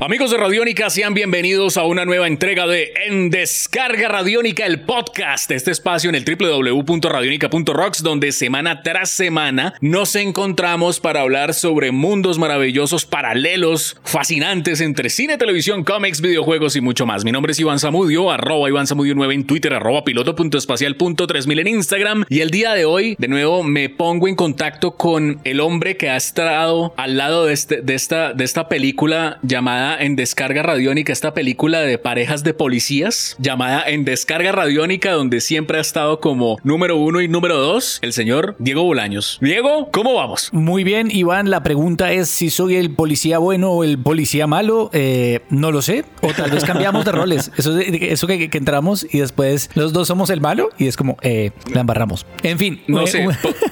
Amigos de Radiónica, sean bienvenidos a una nueva entrega de En Descarga Radiónica, el podcast, este espacio en el www.radionica.rocks, donde semana tras semana nos encontramos para hablar sobre mundos maravillosos, paralelos, fascinantes entre cine, televisión, cómics, videojuegos y mucho más. Mi nombre es Iván Zamudio, arroba Iván Zamudio 9 en Twitter, arroba piloto.espacial.3000 en Instagram. Y el día de hoy, de nuevo, me pongo en contacto con el hombre que ha estado al lado de, este, de, esta, de esta película llamada en descarga radiónica esta película de parejas de policías llamada En descarga radiónica donde siempre ha estado como número uno y número dos el señor Diego Bolaños. Diego, ¿cómo vamos? Muy bien, Iván. La pregunta es si soy el policía bueno o el policía malo. Eh, no lo sé. O tal vez cambiamos de roles. Eso, eso que, entramos y después los dos somos el malo y es como eh, la embarramos. En fin. No sé.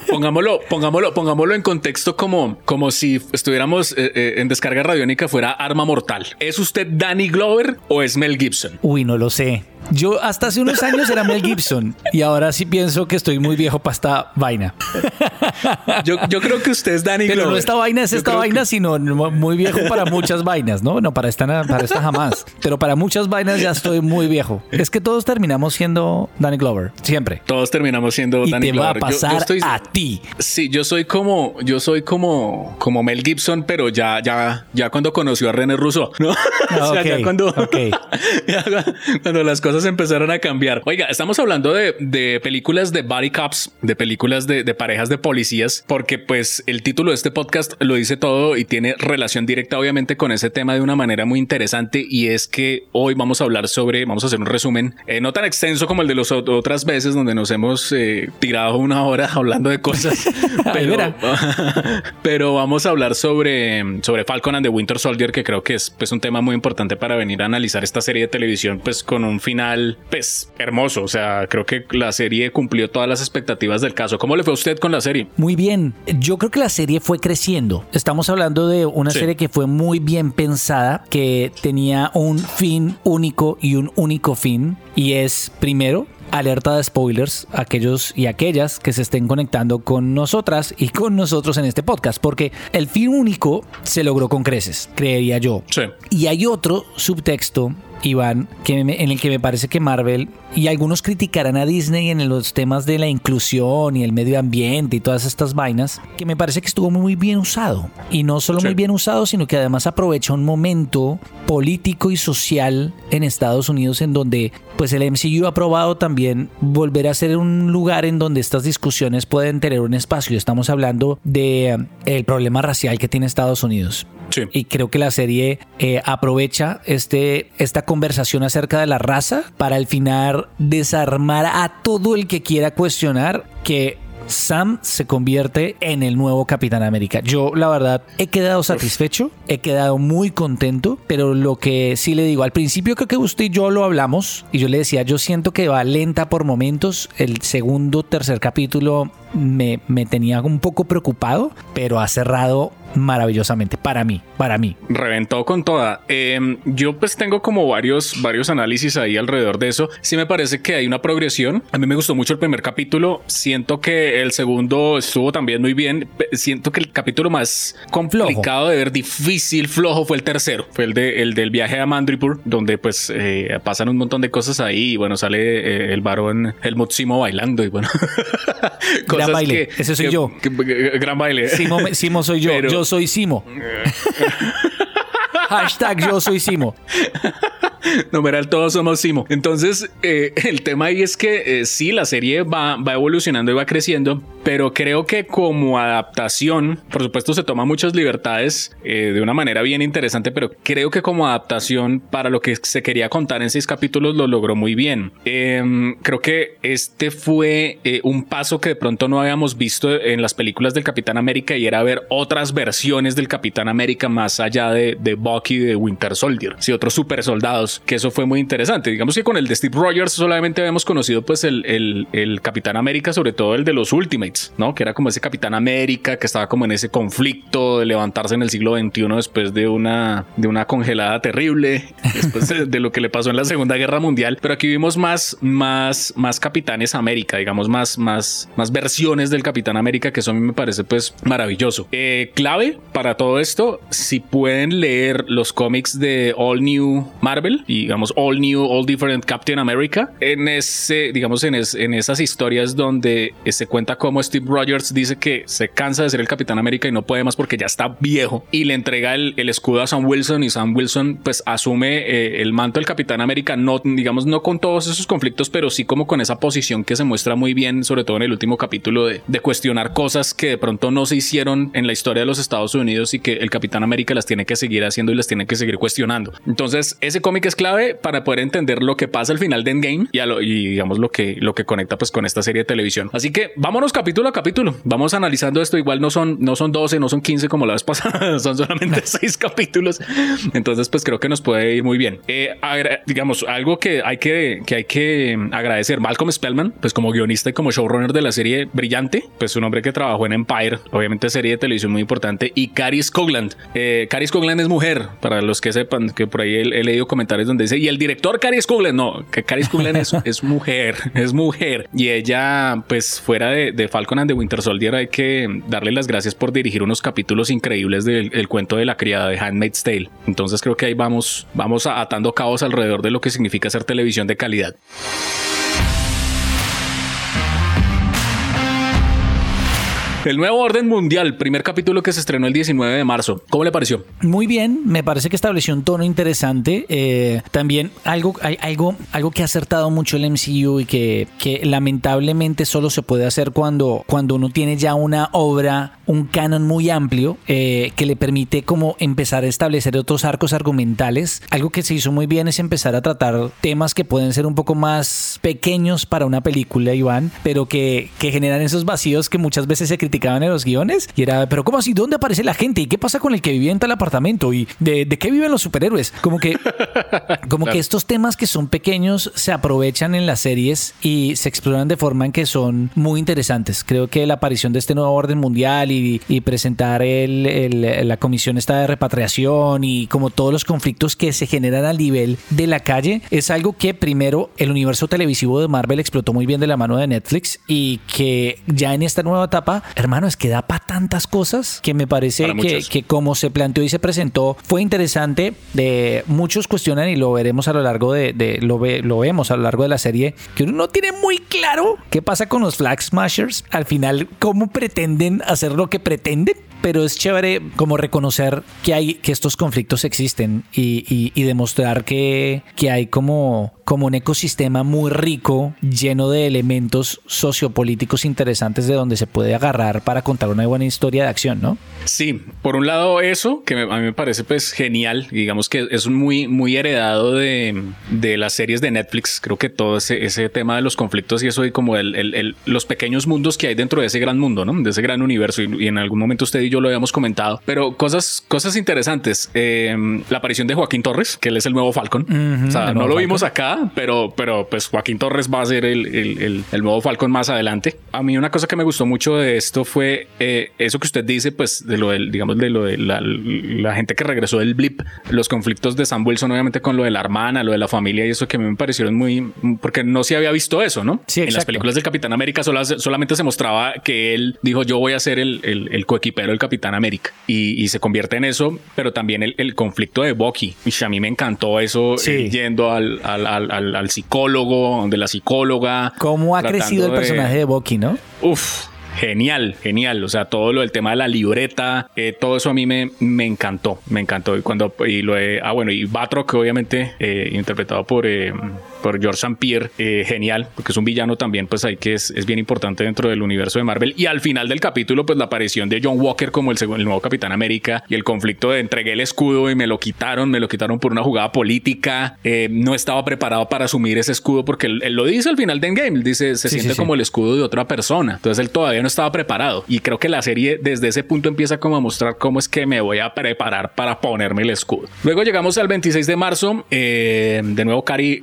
pongámoslo, pongámoslo, pongámoslo en contexto como, como si estuviéramos eh, en descarga radiónica fuera arma mortal. ¿Es usted Danny Glover o es Mel Gibson? Uy, no lo sé. Yo hasta hace unos años era Mel Gibson y ahora sí pienso que estoy muy viejo para esta vaina. Yo, creo que usted es Danny Pero no esta vaina es esta vaina, sino muy viejo para muchas vainas, ¿no? No, para esta, para esta jamás. Pero para muchas vainas ya estoy muy viejo. Es que todos terminamos siendo Danny Glover, siempre. Todos terminamos siendo y Danny te va a pasar a ti. Sí, yo soy como, yo soy como, como Mel Gibson, pero ya, ya, ya cuando conoció a René Russo, ¿no? o sea, ya cuando, cuando las cosas empezaron a cambiar. Oiga, estamos hablando de, películas de body cops, de películas de, parejas de policías, porque pues el título de este podcast lo dice todo y tiene relación directa obviamente con ese tema de una manera muy interesante. Y es que hoy vamos a hablar sobre, vamos a hacer un resumen, eh, no tan extenso como el de las otras veces donde nos hemos eh, tirado una hora hablando de cosas, pero, pero vamos a hablar sobre, sobre Falcon and the Winter Soldier, que creo que es pues un tema muy importante para venir a analizar esta serie de televisión pues con un final pues, hermoso. O sea, creo que la serie cumplió todas las expectativas del caso. ¿Cómo le fue a usted con la serie? Muy bien. Yo creo que la serie fue creciendo. Estamos hablando de una serie que fue muy bien pensada, que tenía un fin único y un único fin. Y es, primero, alerta de spoilers aquellos y aquellas que se estén conectando con nosotras y con nosotros en este podcast, porque el fin único se logró con creces, creería yo. Sí. Y hay otro subtexto Iván, que en el que me parece que Marvel y algunos criticarán a Disney en los temas de la inclusión y el medio ambiente y todas estas vainas, que me parece que estuvo muy bien usado. Y no solo muy bien usado, sino que además aprovecha un momento político y social en Estados Unidos en donde pues el MCU ha probado también volver a ser un lugar en donde estas discusiones pueden tener un espacio. Estamos hablando de eh, el problema racial que tiene Estados Unidos. Y creo que la serie eh, aprovecha este, esta conversación acerca de la raza para al final desarmar a todo el que quiera cuestionar que Sam se convierte en el nuevo Capitán América. Yo, la verdad, he quedado satisfecho, he quedado muy contento, pero lo que sí le digo, al principio creo que usted y yo lo hablamos y yo le decía, yo siento que va lenta por momentos. El segundo, tercer capítulo me, me tenía un poco preocupado, pero ha cerrado maravillosamente para mí, para mí. Reventó con toda. Em, yo pues tengo como varios, varios análisis ahí alrededor de eso. Sí me parece que hay una progresión. A mí me gustó mucho el primer capítulo. Siento que el segundo estuvo también muy bien. Siento que el capítulo más complicado de ver, difícil, flojo, fue el tercero. Fue el, de, el del viaje a Mandripur, donde pues eh, pasan un montón de cosas ahí. Y bueno, sale eh, el varón Helmut Simo bailando y bueno. gran baile. Ese soy yo. gran baile. Simo, Simo soy yo. Yo soy Simo. Hashtag yo soy Simo. Numeral, todos somos Simo. Entonces, eh, el tema ahí es que eh, sí, la serie va, va evolucionando y va creciendo, pero creo que como adaptación, por supuesto se toma muchas libertades eh, de una manera bien interesante, pero creo que como adaptación para lo que se quería contar en seis capítulos lo logró muy bien. Em, creo que este fue un paso que de pronto no habíamos visto en las películas del Capitán América y era ver otras versiones del Capitán América más allá de, de Bucky, de Winter Soldier, sí, otros super soldados que eso fue muy interesante. Digamos que con el de Steve Rogers solamente habíamos conocido pues el, el, el Capitán América, sobre todo el de los Ultimates, ¿no? Que era como ese Capitán América que estaba como en ese conflicto de levantarse en el siglo XXI después de una, de una congelada terrible, después de, lo que le pasó en la Segunda Guerra Mundial. Pero aquí vimos más, más, más Capitanes América, digamos, más, más, más versiones del Capitán América, que eso a mí me parece pues maravilloso. Eh, clave para todo esto, si pueden leer los cómics de All New Marvel y digamos All New, All Different Captain America, en ese, digamos, en, en esas historias donde se cuenta cómo Steve Rogers dice que se cansa de ser el Capitán América y no puede más porque ya está viejo y le entrega el, escudo a Sam Wilson y Sam Wilson pues asume eh, el manto del Capitán América, no digamos no con todos esos conflictos, pero sí como con esa posición que se muestra muy bien, sobre todo en el último capítulo de, de cuestionar cosas que de pronto no se hicieron en la historia de los Estados Unidos y que el Capitán América las tiene que seguir haciendo y las tiene que seguir cuestionando. Entonces ese cómic es clave para poder entender lo que pasa al final de Endgame y, y digamos lo que, lo que conecta pues con esta serie de televisión. Así que vámonos capítulo a capítulo, vamos analizando esto, igual no son, no son 12, no son 15 como la vez pasada, son solamente 6 capítulos. Entonces, pues creo que nos puede ir muy bien. Eh, digamos, algo que hay que, que hay que agradecer, Malcolm Spellman, pues como guionista y como showrunner de la serie brillante, pues un hombre que trabajó en Empire, obviamente serie de televisión muy importante, y Caris Cogland. Eh, Caris Cogland es mujer, para los que sepan, que por ahí he, leído comentarios donde dice, y el director Caris Cogland, no, que Caris Cogland es, es mujer, es mujer. Y ella, pues fuera de, de Falcon and the Winter Soldier, hay que darle las gracias por dirigir unos capítulos increíbles del cuento de la criada de Handmaid's Tale. Entonces creo que ahí vamos, vamos atando cabos alrededor de lo que significa hacer televisión de calidad. El nuevo orden mundial, primer capítulo que se estrenó el 19 de marzo. ¿Cómo le pareció? Muy bien, me parece que estableció un tono interesante. Eh, también algo, algo, algo que ha acertado mucho el MCU y que, que lamentablemente solo se puede hacer cuando, cuando uno tiene ya una obra, un canon muy amplio eh, que le permite como empezar a establecer otros arcos argumentales. Algo que se hizo muy bien es empezar a tratar temas que pueden ser un poco más pequeños para una película, Iván, pero que, que generan esos vacíos que muchas veces se critican en los guiones y era, pero ¿cómo así? ¿Dónde aparece la gente? ¿Y qué pasa con el que vivía en tal apartamento? ¿Y de, qué viven los superhéroes? Como que, como que estos temas que son pequeños se aprovechan en las series y se exploran de forma en que son muy interesantes. Creo que la aparición de este nuevo orden mundial y, presentar el, la comisión esta de repatriación y como todos los conflictos que se generan al nivel de la calle es algo que primero el universo televisivo de Marvel explotó muy bien de la mano de Netflix y que ya en esta nueva etapa hermano, es que da para tantas cosas que me parece que, como se planteó y se presentó fue interesante. De, muchos cuestionan y lo veremos a lo largo de, lo, lo vemos a lo largo de la serie, que uno no tiene muy claro qué pasa con los Flag Smashers. Al final, cómo pretenden hacer lo que pretenden pero es chévere como reconocer que hay que estos conflictos existen y, y, demostrar que, que hay como, como un ecosistema muy rico, lleno de elementos sociopolíticos interesantes de donde se puede agarrar para contar una buena historia de acción, ¿no? Sí, por un lado eso, que a mí me parece pues genial, digamos que es muy, muy heredado de, de las series de Netflix, creo que todo ese, ese tema de los conflictos y eso y como el, el, los pequeños mundos que hay dentro de ese gran mundo, ¿no? De ese gran universo y, y en algún momento usted y yo lo habíamos comentado, pero cosas, cosas interesantes. Em, la aparición de Joaquín Torres, que él es el nuevo Falcon. o sea, no lo vimos acá, pero, pero pues Joaquín Torres va a ser el, el, el, nuevo Falcon más adelante. A mí una cosa que me gustó mucho de esto fue eh, eso que usted dice, pues de lo del, digamos, de lo de la, la, gente que regresó del blip, los conflictos de Sam Wilson, obviamente con lo de la hermana, lo de la familia y eso que a mí me parecieron muy, porque no se había visto eso, ¿no? Sí, en las películas del Capitán América solamente se mostraba que él dijo yo voy a ser el, el, el coequipero del Capitán América y, se convierte en eso, pero también el, conflicto de Bucky. Y a mí me encantó eso eh, yendo al, al, psicólogo, de la psicóloga. ¿Cómo ha crecido el personaje de Bucky, no? Uf, genial, genial. O sea, todo lo del tema de la libreta, eh, todo eso a mí me, me encantó, me encantó. Y cuando, y lo de, ah, bueno, y Batroc, obviamente, eh, interpretado por, por George St. Pierre, eh, genial, porque es un villano también, pues ahí que es, es, bien importante dentro del universo de Marvel. Y al final del capítulo, pues la aparición de John Walker como el, el nuevo Capitán América y el conflicto de entregué el escudo y me lo quitaron, me lo quitaron por una jugada política. Eh, no estaba preparado para asumir ese escudo porque él, lo dice al final de Endgame. Dice, se siente como el escudo de otra persona. Entonces él todavía no estaba preparado. Y creo que la serie desde ese punto empieza como a mostrar cómo es que me voy a preparar para ponerme el escudo. Luego llegamos al 26 de marzo. Eh, de nuevo, Cari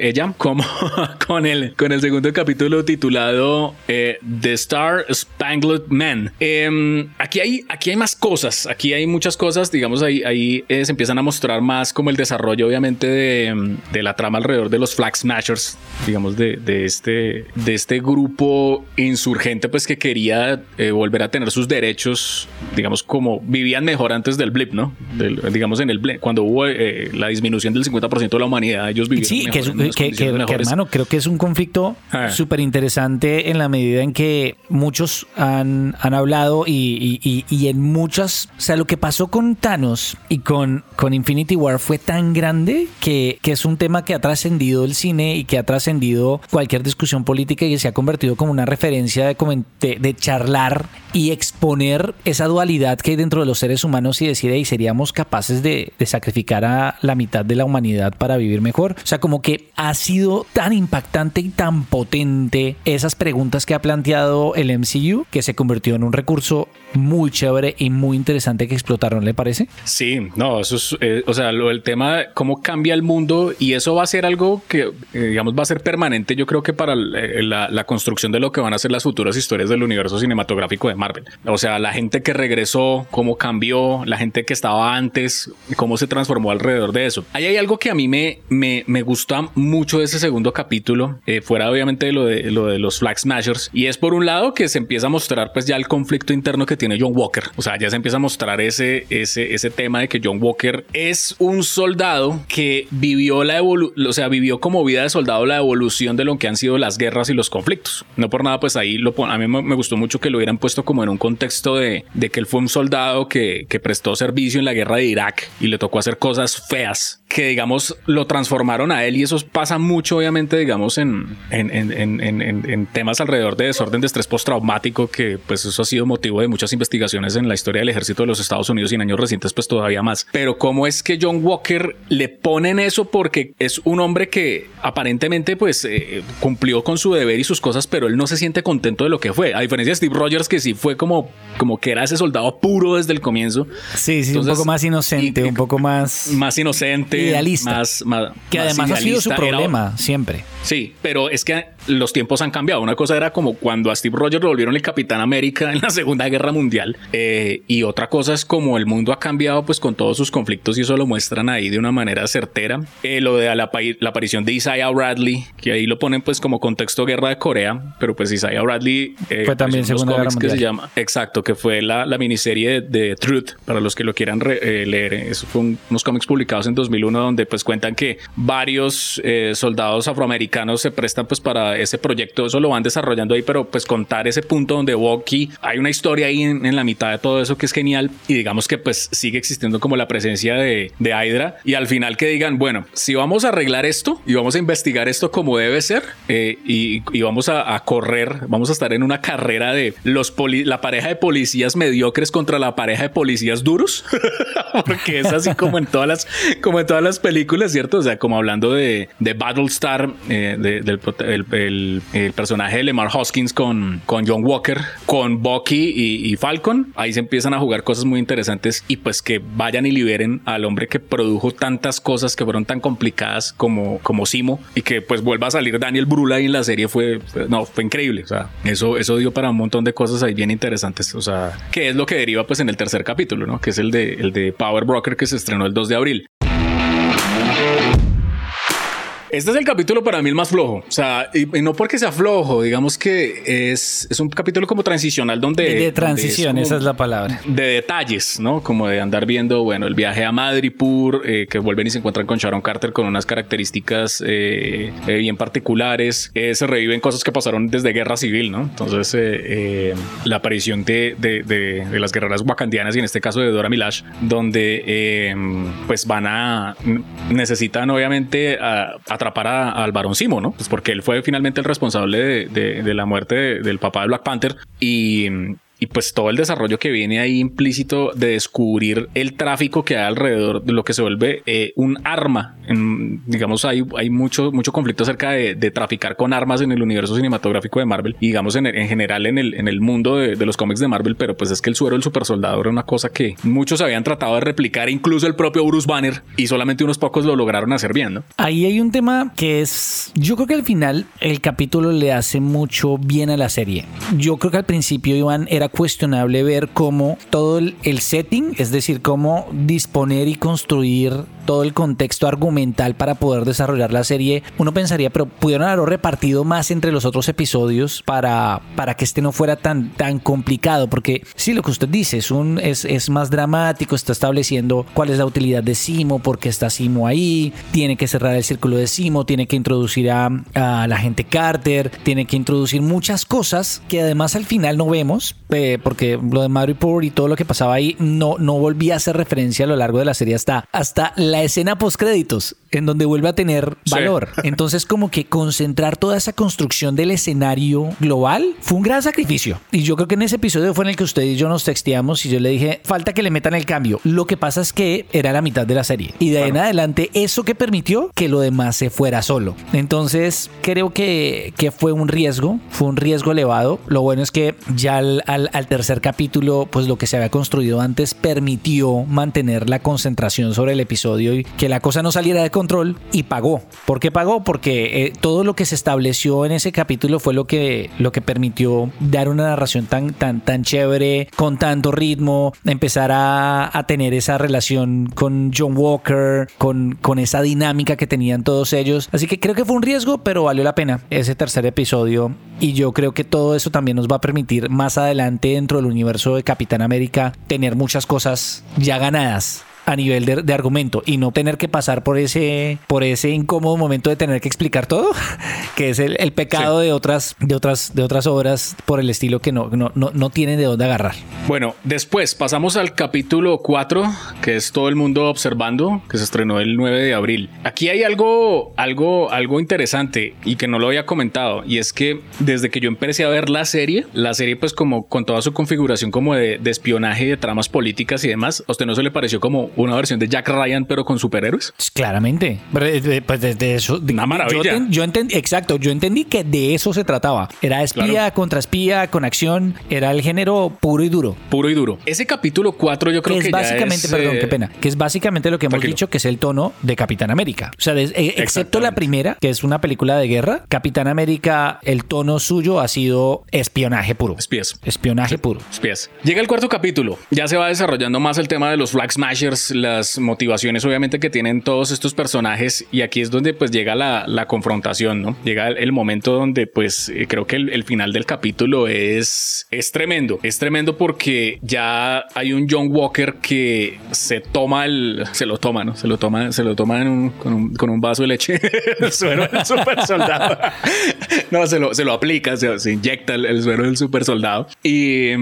Ella, como con el, con el segundo capítulo titulado eh, The Star Spangled Man. Em, aquí, hay, aquí hay más cosas. Aquí hay muchas cosas. Digamos, ahí, ahí eh, se empiezan a mostrar más como el desarrollo, obviamente, de, de la trama alrededor de los Flag Smashers, digamos, de, de, este, de este grupo insurgente, pues que quería volver a tener sus derechos, digamos, como vivían mejor antes del blip, ¿no? digamos, en el blip, cuando hubo la disminución del 50% de la humanidad, ellos vivían Sí, que, que, hermano, creo que es un conflicto ah. súper interesante en la medida en que muchos han, han hablado y, y, y, en muchas, o sea, lo que pasó con Thanos y con, con Infinity War fue tan grande que, que es un tema que ha trascendido el cine y que ha trascendido cualquier discusión política y se ha convertido como una referencia de, de, de charlar y exponer esa dualidad que hay dentro de los seres humanos y decir, hey, seríamos capaces de, de sacrificar a la mitad de la humanidad para vivir mejor. O sea, como que ha sido tan impactante y tan potente esas preguntas que ha planteado el MCU que se convirtió en un recurso muy chévere y muy interesante que explotaron, ¿le parece? Sí, no, eso es, eh, o sea, lo, el tema de cómo cambia el mundo y eso va a ser algo que, eh, digamos, va a ser permanente, yo creo que para eh, la, la, construcción de lo que van a ser las futuras historias del universo cinematográfico de Marvel. O sea, la gente que regresó, cómo cambió, la gente que estaba antes, cómo se transformó alrededor de eso. Ahí hay algo que a mí me, me, me gusta mucho de ese segundo capítulo, fuera obviamente de lo de, lo de los Flag Smashers, y es por un lado que se empieza a mostrar pues ya el conflicto interno que tiene John Walker. O sea, ya se empieza a mostrar ese, ese, ese tema de que John Walker es un soldado que vivió la evolución, o sea, vivió como vida de soldado la evolución de lo que han sido las guerras y los conflictos. No por nada, pues ahí lo a mí me gustó mucho que lo hubieran puesto como en un contexto de, de que él fue un soldado que, que prestó servicio en la guerra de Irak y le tocó hacer cosas feas que digamos lo transformaron a él y eso pasa mucho obviamente digamos en, en, en, en, temas alrededor de desorden de estrés postraumático que pues eso ha sido motivo de muchas investigaciones en la historia del ejército de los Estados Unidos y en años recientes pues todavía más. Pero cómo es que John Walker le ponen eso porque es un hombre que aparentemente pues eh, cumplió con su deber y sus cosas pero él no se siente contento de lo que fue. A diferencia de Steve Rogers que sí fue como como que era ese soldado puro desde el comienzo. Sí sí un poco más inocente un poco más más inocente idealista. Más, más, que además ha sido su problema siempre. Sí, pero es que los tiempos han cambiado. Una cosa era como cuando a Steve Rogers lo volvieron el Capitán América en la Segunda Guerra Mundial. Eh, y otra cosa es como el mundo ha cambiado pues con todos sus conflictos y eso lo muestran ahí de una manera certera. Eh, lo de la, la, aparición de Isaiah Bradley, que ahí lo ponen pues como contexto guerra de Corea, pero pues Isaiah Bradley eh, fue también Segunda Guerra Mundial. Que se llama, exacto, que fue la, la miniserie de, Truth, para los que lo quieran leer. Eso fue unos cómics publicados en 2001 donde pues cuentan que varios soldados afroamericanos se prestan pues para ese proyecto, eso lo van desarrollando ahí, pero pues contar ese punto donde Bucky, hay una historia ahí en, la mitad de todo eso que es genial y digamos que pues sigue existiendo como la presencia de, de Hydra y al final que digan, bueno, si vamos a arreglar esto y vamos a investigar esto como debe ser eh, y, vamos a, a, correr, vamos a estar en una carrera de los la pareja de policías mediocres contra la pareja de policías duros, porque es así como en todas las, como en todas las películas, ¿cierto? O sea, como hablando de, de Battlestar, eh, del el, personaje de Lemar Hoskins con, con John Walker, con Bucky y, Falcon. Ahí se empiezan a jugar cosas muy interesantes y pues que vayan y liberen al hombre que produjo tantas cosas que fueron tan complicadas como, como Simo y que pues vuelva a salir Daniel Brula ahí en la serie fue, no, fue increíble. O sea, eso, eso dio para un montón de cosas ahí bien interesantes. O sea, que es lo que deriva pues en el tercer capítulo, ¿no? Que es el de, el de Power Broker que se estrenó el 2 de abril. Este es el capítulo para mí el más flojo. O sea, y, no porque sea flojo, digamos que es, es un capítulo como transicional donde. De, transición, esa es la palabra. De detalles, ¿no? Como de andar viendo, bueno, el viaje a Madripoor, eh, que vuelven y se encuentran con Sharon Carter con unas características eh, eh, bien particulares. se reviven cosas que pasaron desde guerra civil, ¿no? Entonces, la aparición de, de, de, las guerreras wakandianas y en este caso de Dora Milash, donde pues van a. necesitan obviamente a atrapar al varón Simo, ¿no? Pues porque él fue finalmente el responsable de, la muerte del papá de Black Panther y y pues todo el desarrollo que viene ahí implícito de descubrir el tráfico que hay alrededor de lo que se vuelve eh, un arma. Digamos, hay, hay mucho, mucho conflicto acerca de, traficar con armas en el universo cinematográfico de Marvel y digamos en, en general en el, en el mundo de, los cómics de Marvel, pero pues es que el suero del super soldado era una cosa que muchos habían tratado de replicar, incluso el propio Bruce Banner, y solamente unos pocos lo lograron hacer bien. Ahí hay un tema que es, yo creo que al final el capítulo le hace mucho bien a la serie. Yo creo que al principio Iván era cuestionable ver cómo todo el, setting, es decir, cómo disponer y construir todo el contexto argumental para poder desarrollar la serie, uno pensaría, pero pudieron haberlo repartido más entre los otros episodios para, para que este no fuera tan, tan complicado, porque sí, lo que usted dice es, un, es, es más dramático, está estableciendo cuál es la utilidad de Simo, por qué está Simo ahí, tiene que cerrar el círculo de Simo, tiene que introducir a, la gente Carter, tiene que introducir muchas cosas que además al final no vemos, eh, porque lo de Mario Power y todo lo que pasaba ahí no, no volvía a hacer referencia a lo largo de la serie hasta, hasta la escena post créditos, en donde vuelve a tener valor. Entonces, como que concentrar toda esa construcción del escenario global fue un gran sacrificio. Y yo creo que en ese episodio fue en el que usted y yo nos texteamos y yo le dije, falta que le metan el cambio. Lo que pasa es que era la mitad de la serie. Y de ahí en adelante, eso que permitió que lo demás se fuera solo. Entonces, creo que, que fue un riesgo, fue un riesgo elevado. Lo bueno es que ya al al, tercer capítulo, pues lo que se había construido antes permitió mantener la concentración sobre el episodio y que la cosa no saliera de control y pagó. ¿Por qué pagó? Porque eh, todo lo que se estableció en ese capítulo fue lo que, lo que permitió dar una narración tan, tan, tan chévere, con tanto ritmo, empezar a, a tener esa relación con John Walker, con, con esa dinámica que tenían todos ellos. Así que creo que fue un riesgo, pero valió la pena ese tercer episodio y yo creo que todo eso también nos va a permitir más adelante dentro del universo de Capitán América tener muchas cosas ya ganadas a nivel de, argumento y no tener que pasar por ese, por ese incómodo momento de tener que explicar todo, que es el, pecado de, otras, de, otras, de otras obras por el estilo que no, no, no, tienen de dónde agarrar. Bueno, después pasamos al capítulo 4, que es todo el mundo observando, que se estrenó el 9 de abril. Aquí hay algo, algo, algo interesante y que no lo había comentado, y es que desde que yo empecé a ver la serie, la serie pues como con toda su configuración como de, de espionaje, de tramas políticas y demás, ¿a usted no se le pareció como una versión de Jack Ryan, pero con superhéroes. Claramente. Eh, pues desde eso. Una maravilla. Yo, entendí, exacto, yo entendí que de eso se trataba. Era espía contra espía, con acción. Era el género puro y duro. Puro y duro. Ese capítulo 4 yo creo que, es básicamente, perdón, qué eh, pena, que es básicamente lo que hemos dicho que es el tono de Capitán América. O sea, eh, excepto la primera, que es una película de guerra, Capitán América, el tono suyo ha sido espionaje puro. Espías. Espionaje puro. Espías. Llega el cuarto capítulo. Ya se va desarrollando más el tema de los Flag Smashers las motivaciones obviamente que tienen todos estos personajes y aquí es donde pues llega la, confrontación, ¿no? Llega el, momento donde pues eh, creo que el, final del capítulo es, es tremendo, es tremendo porque ya hay un John Walker que se toma el, se lo toma, ¿no? Se lo toma, se lo toma con, un, con, un, vaso de leche, el suero del super soldado. no, se lo, se lo aplica, se, inyecta el, suero del super soldado y,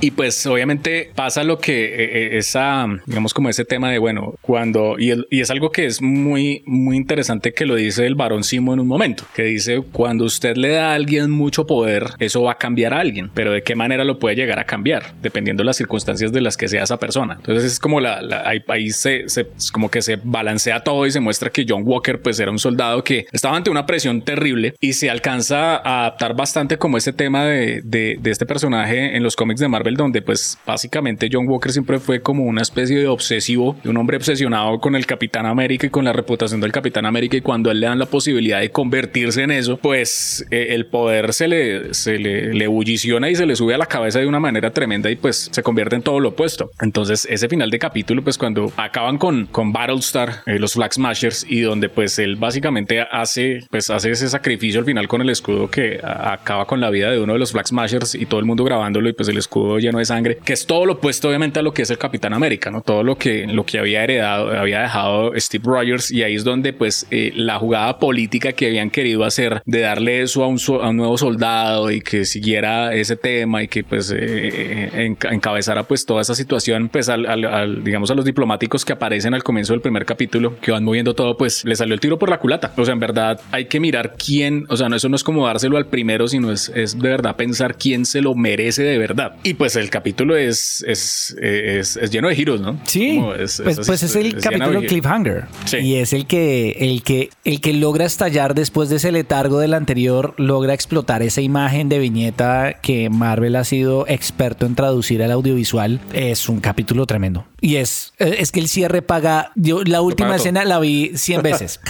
y pues obviamente pasa lo que eh, eh, esa, digamos como ese tema de, bueno, cuando, y, y, es algo que es muy, muy interesante que lo dice el varón Simo en un momento, que dice, cuando usted le da a alguien mucho poder, eso va a cambiar a alguien, pero de qué manera lo puede llegar a cambiar, dependiendo de las circunstancias de las que sea esa persona. Entonces es como la, ahí, se, se, como que se balancea todo y se muestra que John Walker pues era un soldado que estaba ante una presión terrible y se alcanza a adaptar bastante como ese tema de, de, de este personaje en los cómics de Marvel, donde pues básicamente John Walker siempre fue como una especie de obsesivo de un hombre obsesionado con el Capitán América y con la reputación del Capitán América y cuando él le dan la posibilidad de convertirse en eso, pues eh, el poder se le, se le, le bulliciona y se le sube a la cabeza de una manera tremenda y pues se convierte en todo lo opuesto. Entonces ese final de capítulo, pues cuando acaban con, con Battlestar, eh, los Flag Smashers y donde pues él básicamente hace, pues hace ese sacrificio al final con el escudo que acaba con la vida de uno de los Flag Smashers y todo el mundo grabándolo y pues el escudo lleno de sangre, que es todo lo opuesto obviamente a lo que es el Capitán América, ¿no? Todo lo que lo que había heredado, había dejado Steve Rogers y ahí es donde pues eh, la jugada política que habían querido hacer de darle eso a un, a un nuevo soldado y que siguiera ese tema y que pues eh, encabezara pues toda esa situación pues al, digamos a los diplomáticos que aparecen al comienzo del primer capítulo que van moviendo todo pues le salió el tiro por la culata. O sea, en verdad hay que mirar quién, o sea, no, eso no es como dárselo al primero, sino es, es de verdad pensar quién se lo merece de verdad. Y pues el capítulo es, es, es, lleno de giros, ¿no? Sí. Es, pues, pues es, el capítulo cliffhanger. Y es el que, el que, el que logra estallar después de ese letargo del anterior, logra explotar esa imagen de viñeta que Marvel ha sido experto en traducir al audiovisual. Es un capítulo tremendo. Y es, es que el cierre paga. Yo la última escena la vi 100 veces.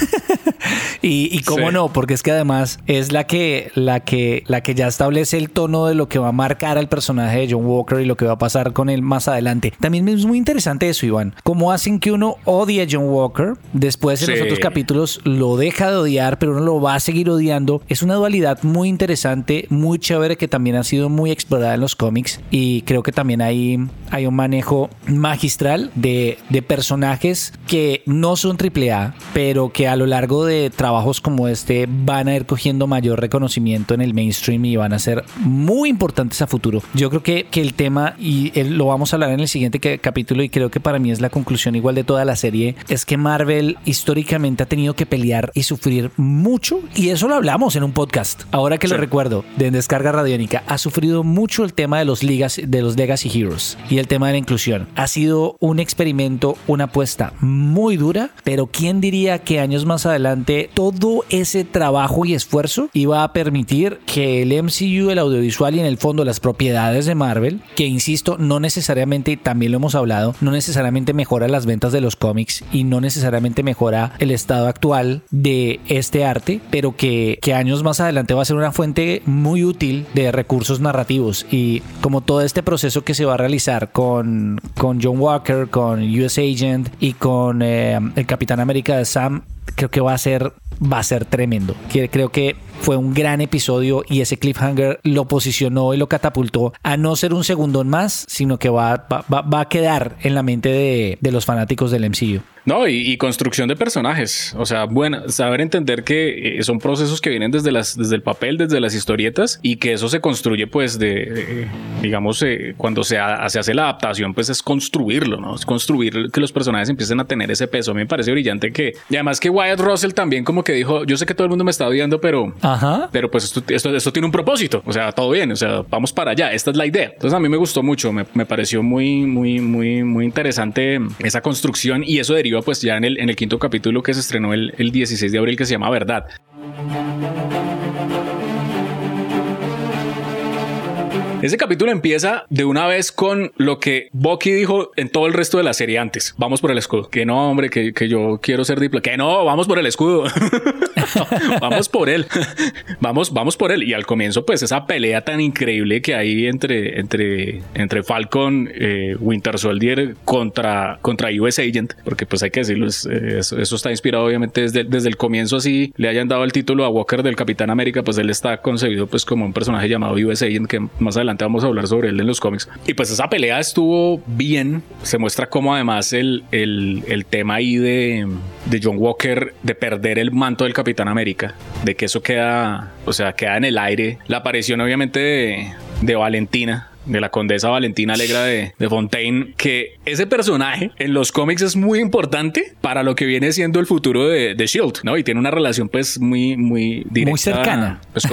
y, y cómo no, porque es que además es la que, la que, la que ya establece el tono de lo que va a marcar al personaje de John Walker y lo que va a pasar con él más adelante. También es muy interesante eso, Iván. Cómo hacen que uno odie a John Walker, después en los otros capítulos lo deja de odiar, pero uno lo va a seguir odiando. Es una dualidad muy interesante, muy chévere que también ha sido muy explorada en los cómics y creo que también hay, hay un manejo magistral de, de personajes que no son AAA, pero que a lo largo de trabajos como este van a ir cogiendo mayor reconocimiento en el mainstream y van a ser muy importantes a futuro. Yo creo que, que el tema, y lo vamos a hablar en el siguiente capítulo, y creo que para mí es la conclusión igual de toda la serie, es que Marvel históricamente ha tenido que pelear y sufrir mucho, y eso lo hablamos en un podcast, ahora que lo recuerdo, de Descarga Radiónica, ha sufrido mucho el tema de los, ligas, de los Legacy Heroes y el tema de la inclusión. Ha sido un experimento, una apuesta muy dura, pero ¿quién diría que años más adelante todo ese trabajo y esfuerzo iba a permitir que el MCU, el audiovisual y en el fondo las propiedades de Marvel, que insisto, no necesariamente, también lo hemos hablado, no necesariamente mejora las ventas de los cómics y no necesariamente mejora el estado actual de este arte, pero que, que años más adelante va a ser una fuente muy útil de recursos narrativos y como todo este proceso que se va a realizar con, con John Walker, con US Agent y con eh, el Capitán América de Sam, creo que va a ser va a ser tremendo. Creo que fue un gran episodio y ese cliffhanger lo posicionó y lo catapultó a no ser un segundo más, sino que va, va, a quedar en la mente de, de los fanáticos del MCU. No, y, construcción de personajes. O sea, bueno, saber entender que eh, son procesos que vienen desde, las, desde el papel, desde las historietas, y que eso se construye, pues, de, digamos, eh, cuando se, se, hace la adaptación, pues es construirlo, ¿no? Es construir que los personajes empiecen a tener ese peso. A mí me parece brillante que, y además que Wyatt Russell también como que dijo, yo sé que todo el mundo me está odiando, pero, Ajá. pero pues esto, esto, esto, tiene un propósito. O sea, todo bien, o sea, vamos para allá. Esta es la idea. Entonces a mí me gustó mucho, me, me pareció muy, muy, muy, muy interesante esa construcción y eso pues ya en el, en el quinto capítulo que se estrenó el, el 16 de abril que se llama Verdad. Ese capítulo empieza de una vez con lo que Bucky dijo en todo el resto de la serie antes. Vamos por el escudo. Que no, hombre, que, que yo quiero ser diplomático. Que no, vamos por el escudo. vamos por él. vamos, vamos por él. Y al comienzo, pues esa pelea tan increíble que hay entre, entre, entre Falcon, eh, Winter Soldier contra, contra US Agent, porque pues hay que decirlo, eh, eso, está inspirado obviamente desde, desde el comienzo, así le hayan dado el título a Walker del Capitán América, pues él está concebido pues como un personaje llamado US Agent que más adelante vamos a hablar sobre él en los cómics. Y pues esa pelea estuvo bien. Se muestra cómo además el, el, el tema ahí de, de John Walker de perder el manto del Capitán América, de que eso queda, o sea, queda en el aire. La aparición obviamente de, de Valentina, de la condesa Valentina Alegra de, de, Fontaine, que ese personaje en los cómics es muy importante para lo que viene siendo el futuro de, de Shield, ¿no? Y tiene una relación pues muy, muy directa. Muy cercana. Pues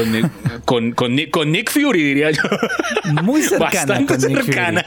con, con, con, Nick, Fury, diría yo. Muy cercana. Bastante cercana.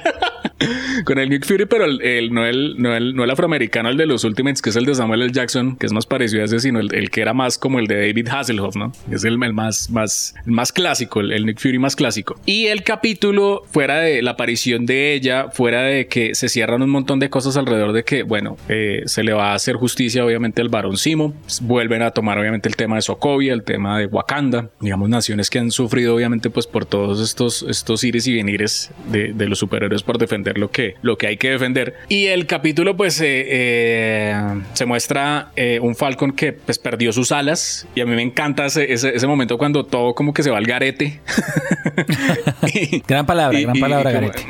Con el Nick Fury, pero el, no, el, no, el, no el afroamericano, el de los Ultimates, que es el de Samuel L. Jackson, que es más parecido a ese, sino el, que era más como el de David Hasselhoff, ¿no? Es el, más, más, más clásico, el, Nick Fury más clásico. Y el capítulo, fuera de la aparición de ella, fuera de que se cierran un montón de cosas alrededor de que, bueno, eh, se le va a hacer justicia, obviamente, al varón Simo. Vuelven a tomar, obviamente, el tema de Sokovia, el tema de Wakanda, digamos, naciones que han sufrido, obviamente, pues por todos estos, estos ires y venires de, de los superhéroes por defender lo que, lo que hay que defender. Y el capítulo, pues, eh, eh, se muestra eh, un Falcon que pues perdió sus alas. Y a mí me encanta ese, ese, momento cuando todo como que se va al garete. gran palabra, gran palabra, garete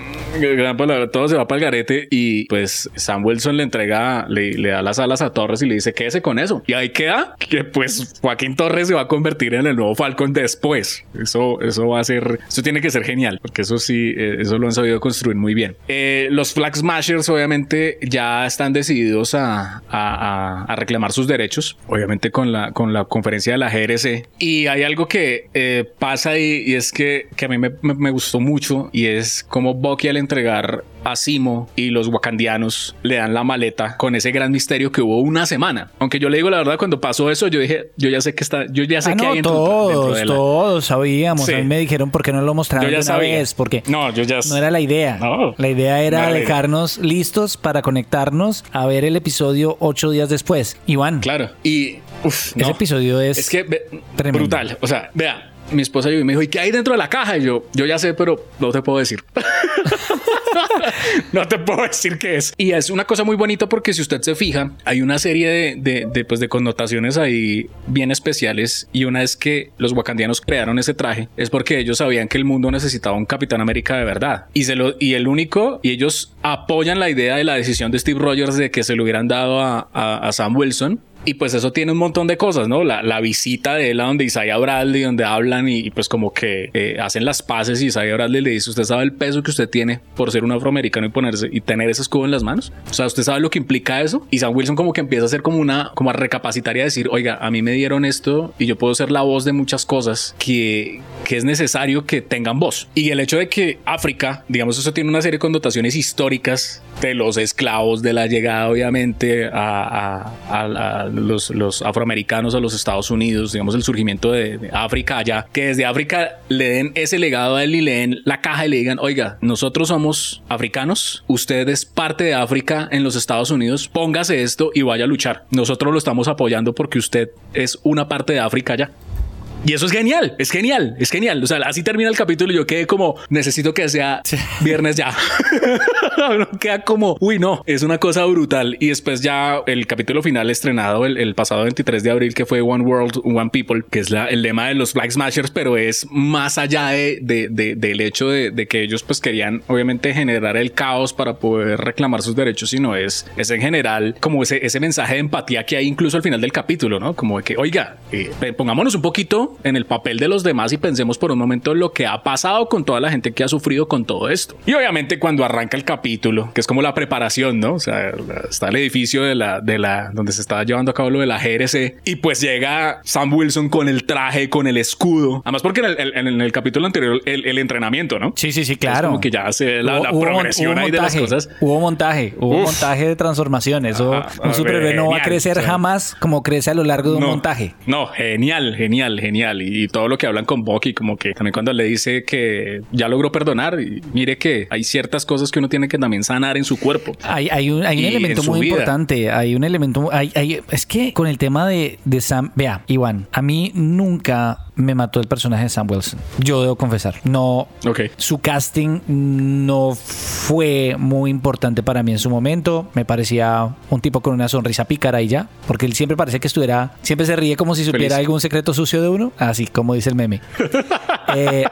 todo se va para el garete y pues Sam Wilson le entrega, le, le, da las alas a Torres y le dice quédese con eso. Y ahí queda que pues Joaquín Torres se va a convertir en el nuevo Falcon después. Eso, eso va a ser, eso tiene que ser genial, porque eso sí, eh, eso lo han sabido construir muy bien. Eh, los Flag Smashers obviamente ya están decididos a, reclamar sus derechos, obviamente con la, con la conferencia de la GRC. Y hay algo que eh, pasa ahí y es que, que a mí me, me, me gustó mucho y es como Bucky al entregar a Simo y los wakandianos le dan la maleta con ese gran misterio que hubo una semana. Aunque yo le digo la verdad, cuando pasó eso, yo dije, yo ya sé que está, yo ya sé ah, que no, hay todos, todos sabíamos. Sí. A mí me dijeron por qué no lo mostraron yo ya una vez, porque no, yo ya no era la idea. No, la idea era dejarnos listos para conectarnos a ver el episodio ocho días después. Iván. Claro. Y uf, ese episodio es, es que brutal. O sea, vea, mi esposa y me dijo, ¿y qué hay dentro de la caja? Y yo, yo ya sé, pero no te puedo decir. no te puedo decir qué es. Y es una cosa muy bonita porque si usted se fija, hay una serie de, pues de connotaciones ahí bien especiales. Y una es que los wakandianos crearon ese traje, es porque ellos sabían que el mundo necesitaba un Capitán América de verdad. Y, el único, y ellos apoyan la idea de la decisión de Steve Rogers de que se lo hubieran dado a Sam Wilson y pues eso tiene un montón de cosas, ¿no? La, visita de él a donde Isaiah Bradley, donde hablan y, y pues como que eh, hacen las paces y Isaiah Bradley le dice, usted sabe el peso que usted tiene por ser un afroamericano y ponerse y tener ese escudo en las manos. O sea, usted sabe lo que implica eso. Y Sam Wilson como que empieza a hacer como una, como a recapacitar y a decir, oiga, a mí me dieron esto y yo puedo ser la voz de muchas cosas que, que es necesario que tengan voz. Y el hecho de que África, digamos, eso tiene una serie de connotaciones históricas de los esclavos, de la llegada obviamente a, los, afroamericanos a los Estados Unidos, digamos el surgimiento de, de, África allá, que desde África le den ese legado a él y le den la caja y le digan, oiga, nosotros somos africanos, usted es parte de África en los Estados Unidos, póngase esto y vaya a luchar. Nosotros lo estamos apoyando porque usted es una parte de África allá. Y eso es genial, es genial, es genial. O sea, así termina el capítulo y yo quedé como, necesito que sea viernes ya. no queda como, uy, no, es una cosa brutal. Y después ya el capítulo final estrenado el, el, pasado 23 de abril, que fue One World, One People, que es la, el lema de los Flag Smashers, pero es más allá de, de, de del hecho de, de, que ellos pues querían obviamente generar el caos para poder reclamar sus derechos, sino es, es en general como ese, ese mensaje de empatía que hay incluso al final del capítulo, ¿no? Como de que, oiga, eh, pongámonos un poquito en el papel de los demás y pensemos por un momento lo que ha pasado con toda la gente que ha sufrido con todo esto. Y obviamente cuando arranca el capítulo, que es como la preparación, ¿no? O sea, está el edificio de la, de la, donde se estaba llevando a cabo lo de la GRC y pues llega Sam Wilson con el traje, con el escudo. Además porque en el, en, en el capítulo anterior el, el, entrenamiento, ¿no? Sí, sí, sí, claro. Es como que ya hace la, hubo, la progresión hubo ahí de las cosas. Hubo montaje, hubo Uf. montaje de transformación. Eso, Ajá, un superhéroe no va a crecer o sea, jamás como crece a lo largo de un no, montaje. No, genial, genial, genial. Y, y todo lo que hablan con Bucky, como que también cuando le dice que ya logró perdonar, y mire que hay ciertas cosas que uno tiene que también sanar en su cuerpo. Hay, hay un, hay un elemento muy vida. importante, hay un elemento, hay, hay, es que con el tema de, de Sam, vea, Iván, a mí nunca me mató el personaje de Sam Wilson. Yo debo confesar. No. Okay. Su casting no fue muy importante para mí en su momento. Me parecía un tipo con una sonrisa pícara y ya. Porque él siempre parece que estuviera. Siempre se ríe como si supiera Feliz. algún secreto sucio de uno. Así como dice el meme. eh,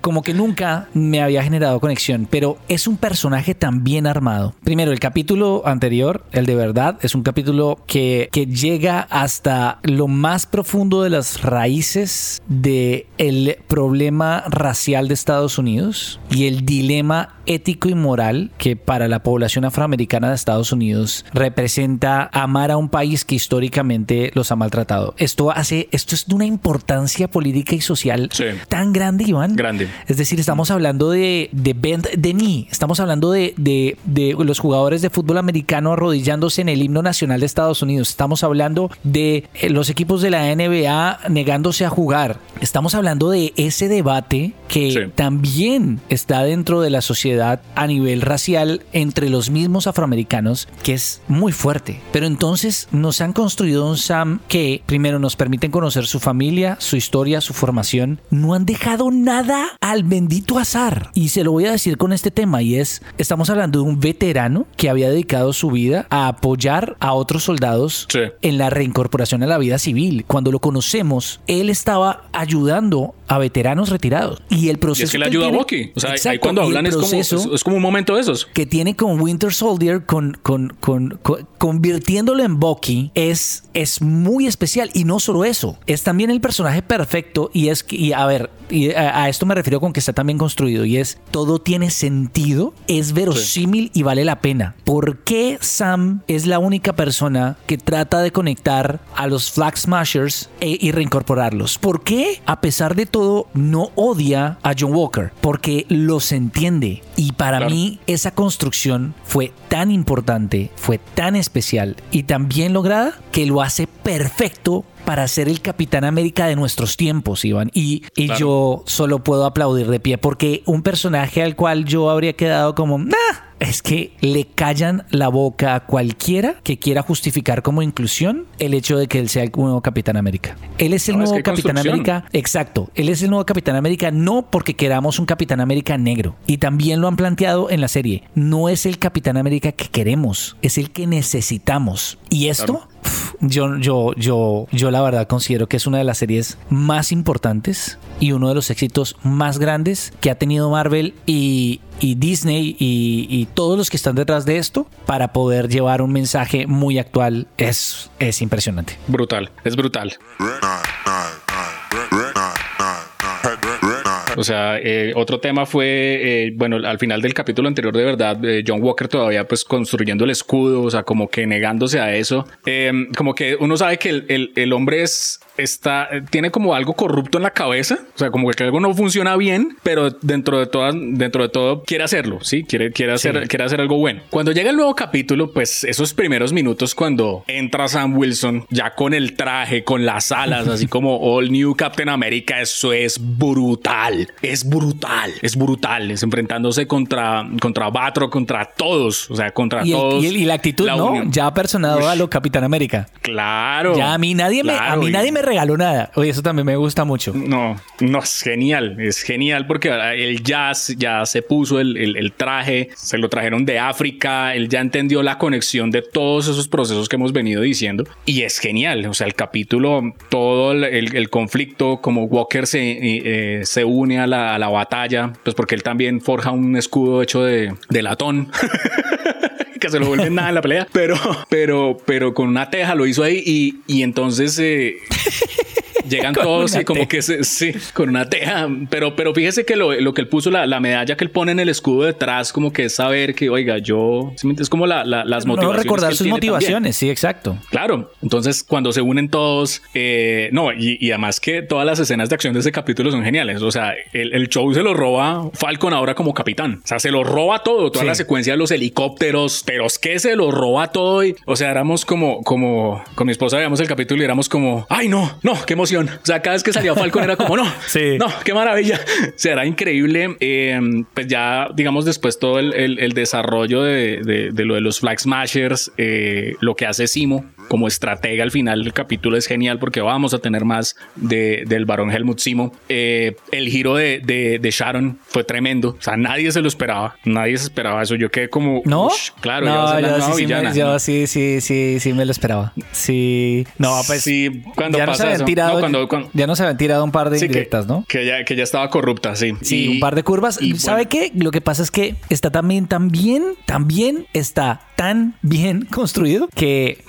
como que nunca me había generado conexión. Pero es un personaje tan bien armado. Primero, el capítulo anterior, el de verdad, es un capítulo que, que llega hasta lo más profundo de las raíces de el problema racial de Estados Unidos y el dilema ético y moral que para la población afroamericana de Estados Unidos representa amar a un país que históricamente los ha maltratado. Esto hace, esto es de una importancia política y social sí. tan grande, Iván. Grande. Es decir, estamos hablando de, de Ben Denis, estamos hablando de, de, de, los jugadores de fútbol americano arrodillándose en el himno nacional de Estados Unidos. Estamos hablando de los equipos de la NBA negándose a jugar. Estamos hablando de ese debate que sí. también está dentro de la sociedad a nivel racial entre los mismos afroamericanos que es muy fuerte. Pero entonces nos han construido un Sam que primero nos permiten conocer su familia, su historia, su formación. No han dejado nada al bendito azar. Y se lo voy a decir con este tema y es, estamos hablando de un veterano que había dedicado su vida a apoyar a otros soldados sí. en la reincorporación a la vida civil. Cuando lo conocemos, él estaba ayudando a veteranos retirados. Y el proceso. Y es que le ayuda a Bucky. O sea, ahí cuando hablan es como eso. Es, como un momento de esos. Que tiene con Winter Soldier, con, con, con, convirtiéndolo en Bucky, es, es muy especial. Y no solo eso, es también el personaje perfecto. Y es que, y a ver, y a, esto me refiero con que está también construido. Y es todo tiene sentido, es verosímil y vale la pena. ¿Por qué Sam es la única persona que trata de conectar a los Flag Smashers e, y reincorporarlos? ¿Por qué, a pesar de todo, no odia a John Walker? Porque los entiende. Y para mí, esa construcción fue tan importante, fue tan especial y tan bien lograda que lo hace perfecto para ser el Capitán América de nuestros tiempos, Iván. Y, y yo solo puedo aplaudir de pie porque un personaje al cual yo habría quedado como, nah, es que le callan la boca a cualquiera que quiera justificar como inclusión el hecho de que él sea el nuevo Capitán América. Él es el nuevo Capitán América, exacto, él es el nuevo Capitán América no porque queramos un Capitán América negro. Y también lo han planteado en la serie, no es el Capitán América que queremos, es el que necesitamos. Y esto yo, yo, yo, yo la verdad considero que es una de las series más importantes y uno de los éxitos más grandes que ha tenido Marvel y, Disney y, todos los que están detrás de esto para poder llevar un mensaje muy actual es, es impresionante. Brutal, es brutal. O sea, eh, otro tema fue, eh, bueno, al final del capítulo anterior, de verdad, eh, John Walker todavía pues construyendo el escudo, o sea, como que negándose a eso. como que uno sabe que el, el hombre es está, tiene como algo corrupto en la cabeza, o sea, como que algo no funciona bien, pero dentro de todo, dentro de todo quiere hacerlo, sí, quiere, quiere hacer, quiere hacer algo bueno. Cuando llega el nuevo capítulo, pues esos primeros minutos cuando entra Sam Wilson ya con el traje, con las alas, así como All New Captain America, eso es brutal, es brutal, es brutal, es enfrentándose contra, contra Batro, contra todos, o sea, contra todos. y, la actitud, ¿no? Ya personado a lo Capitán América. Claro. Ya a mí nadie me, a mí nadie me regaló nada. Oye, eso también me gusta mucho. No, no, es genial. Es genial porque el jazz ya se puso el, el, traje, se lo trajeron de África. Él ya entendió la conexión de todos esos procesos que hemos venido diciendo. Y es genial. O sea, el capítulo, todo el, el conflicto, como Walker se, eh, se une a la, a la, batalla, pues porque él también forja un escudo hecho de, de latón. se lo vuelven nada en la pelea, pero, pero, pero con una teja lo hizo ahí y, y entonces eh, llegan todos y como que se, sí, con una teja. Pero, pero fíjese que lo, lo que él puso, la, la, medalla que él pone en el escudo detrás, como que es saber que, oiga, yo, es como la, las motivaciones. No recordar sus motivaciones, sí, exacto. Claro. Entonces, cuando se unen todos, eh, no, y, y, además que todas las escenas de acción de ese capítulo son geniales. O sea, el, el show se lo roba Falcon ahora como capitán. O sea, se lo roba todo, toda la secuencia de los helicópteros, pero es que se lo roba todo. Y, o sea, éramos como, como, con mi esposa veíamos el capítulo y éramos como, ay, no, no, qué emoción o sea, cada vez que salía Falcon era como, no, sí. no, qué maravilla. O sea, era increíble. Eh, pues ya, digamos, después todo el, el, desarrollo de, de, de, lo de los Flag Smashers, eh, lo que hace Simo como estratega al final del capítulo es genial porque vamos a tener más de, del varón Helmut Simo. Eh, el giro de, de, Sharon fue tremendo. O sea, nadie se lo esperaba. Nadie se esperaba eso. Yo quedé como, no, claro, no, yo, sí, villana. Sí, yo sí, sí, sí, sí, me lo esperaba. Sí, no, pues sí, cuando ya pasa no se tirado, ya no se habían tirado un par de indirectas, ¿no? Que ya, que ya estaba corrupta, sí. Sí, un par de curvas. Y ¿Sabe qué? Lo que pasa es que está también, también, también está tan bien construido que,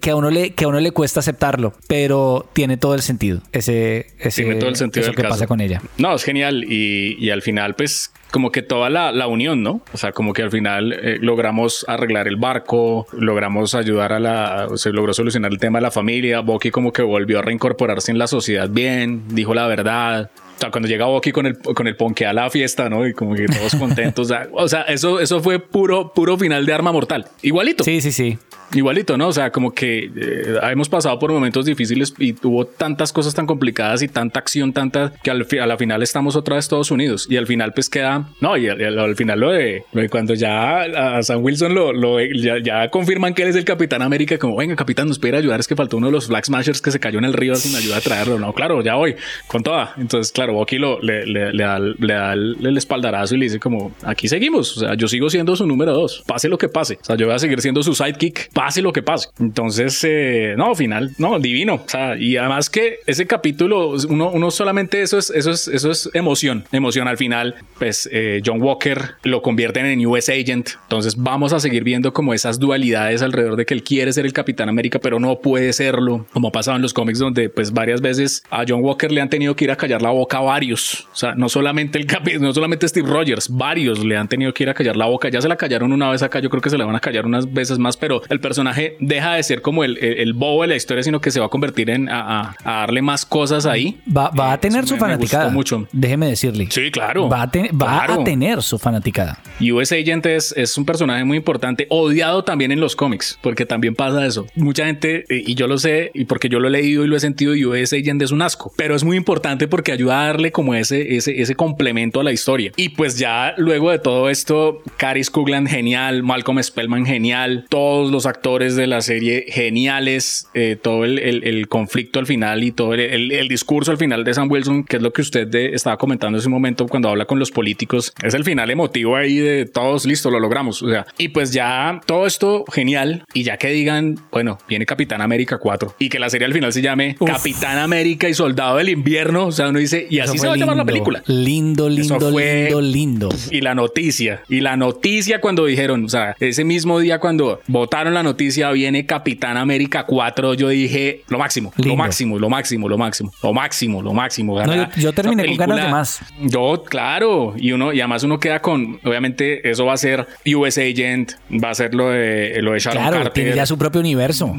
que, a uno le, que a uno le cuesta aceptarlo, pero tiene todo el sentido. Ese, ese tiene todo el sentido eso que pasa con ella. No, es genial. Y, y al final, pues como que toda la, la, unión, ¿no? O sea, como que al final eh, logramos arreglar el barco, logramos ayudar a la, se logró solucionar el tema de la familia, Bucky como que volvió a reincorporarse en la sociedad bien, dijo la verdad. O sea, cuando llega Bucky con el, con el ponque a la fiesta, ¿no? Y como que todos contentos. o sea, eso, eso fue puro, puro final de arma mortal. Igualito. Sí, sí, sí. Igualito, ¿no? O sea, como que eh, hemos pasado por momentos difíciles y hubo tantas cosas tan complicadas y tanta acción, tanta que al, a la final estamos otra vez Estados Unidos y al final pues queda, no, y al, final lo de, cuando ya a Sam Wilson lo, lo ya, confirman que él es el Capitán América, como venga, Capitán, nos puede ayudar, es que faltó uno de los Black Smashers que se cayó en el río sin ayuda a traerlo. No, claro, ya voy con toda. Entonces, claro, Bucky lo, le, le, da, le da el, espaldarazo y le dice como, aquí seguimos, o sea, yo sigo siendo su número dos, pase lo que pase. O sea, yo voy a seguir siendo su sidekick pase lo que pase. Entonces, eh, no, final, no, divino. O sea, y además que ese capítulo, uno, uno solamente eso es, eso es, eso es emoción, emoción al final. Pues eh, John Walker lo convierten en US Agent. Entonces vamos a seguir viendo como esas dualidades alrededor de que él quiere ser el Capitán América, pero no puede serlo, como ha pasado en los cómics donde pues varias veces a John Walker le han tenido que ir a callar la boca a varios. O sea, no solamente el no solamente Steve Rogers, varios le han tenido que ir a callar la boca. Ya se la callaron una vez acá, yo creo que se la van a callar unas veces más, pero el personaje deja de ser como el, el, bobo de la historia, sino que se va a convertir en a, darle más cosas ahí. Va, va a eh, tener su fanaticada. mucho. Déjeme decirle. Sí, claro. Va a, va a tener su fanaticada. US Agent es, es un personaje muy importante, odiado también en los cómics, porque también pasa eso. Mucha gente, y yo lo sé, y porque yo lo he leído y lo he sentido, US Agent es un asco, pero es muy importante porque ayuda a darle como ese, ese, ese complemento a la historia. Y pues ya luego de todo esto, Caris Kugland genial, Malcolm Spellman genial, todos los actores de la serie geniales, eh, todo el, el, conflicto al final y todo el, el, discurso al final de Sam Wilson, que es lo que usted estaba comentando en ese momento cuando habla con los políticos, es el final emotivo ahí de todos, listo, lo logramos. O sea, y pues ya todo esto genial y ya que digan, bueno, viene Capitán América 4 y que la serie al final se llame Capitán América y Soldado del Invierno, o sea, uno dice, y así se va a llamar la película. Lindo, lindo, lindo, lindo. Y la noticia, y la noticia cuando dijeron, o sea, ese mismo día cuando votaron la noticia, viene Capitán América 4, yo dije, lo máximo, lo máximo, lo máximo, lo máximo, lo máximo, lo máximo. yo, terminé con ganas de más. Yo, claro, y uno, y además uno queda con, obviamente, eso va a ser US Agent, va a ser lo de, lo de Sharon claro, Tiene ya su propio universo.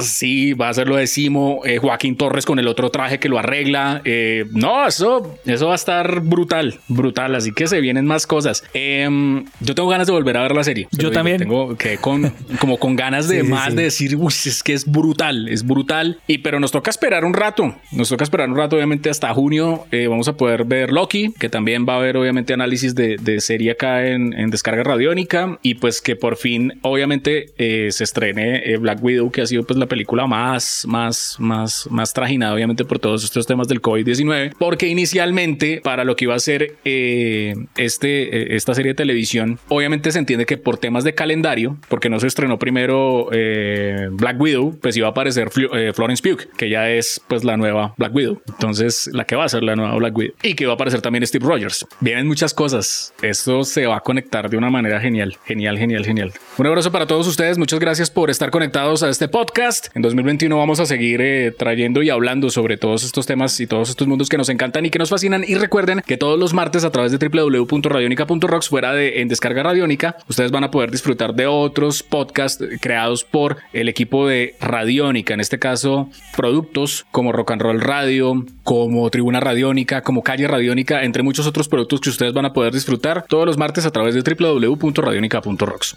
Sí, va a ser lo de Simo, eh, Joaquín Torres con el otro traje que lo arregla. Eh, no, eso, eso va a estar brutal, brutal. Así que se vienen más cosas. Em, yo tengo ganas de volver a ver la serie. Yo también. Tengo que con, como con ganas de más de decir, uy, es que es brutal, es brutal. Y pero nos toca esperar un rato. Nos toca esperar un rato, obviamente, hasta junio. Eh, vamos a poder ver Loki, que también va a haber, obviamente, análisis de, de serie acá en, en, descarga radiónica. Y pues que por fin, obviamente, eh, se estrene eh, Black Widow, que ha sido pues la película más, más, más, más trajinada, obviamente, por todos estos temas del COVID-19. Porque inicialmente, para lo que iba a ser este, esta serie de televisión, obviamente se entiende que por temas de calendario, porque no se estrenó primero Black Widow, pues iba a aparecer Florence Pugh, que ya es pues la nueva Black Widow. Entonces, la que va a ser la nueva Black Widow. Y que va a aparecer también Steve Rogers. Vienen muchas cosas. Esto se va a conectar de una manera genial. Genial, genial, genial. Un abrazo para todos ustedes. Muchas gracias por estar conectados a este podcast. En 2021 vamos a seguir eh, trayendo y hablando sobre todos estos temas y todos estos mundos que nos encantan y que nos fascinan. Y recuerden que todos los martes a través de www.radionica.rocks fuera de en descarga radiónica, ustedes van a poder disfrutar de otros podcasts creados por el equipo de Radiónica. En este caso, productos como Rock and Roll Radio, como Tribuna Radiónica, como Calle Radiónica, entre muchos otros productos que ustedes van a poder disfrutar todos los martes a través de www.radionica.rocks.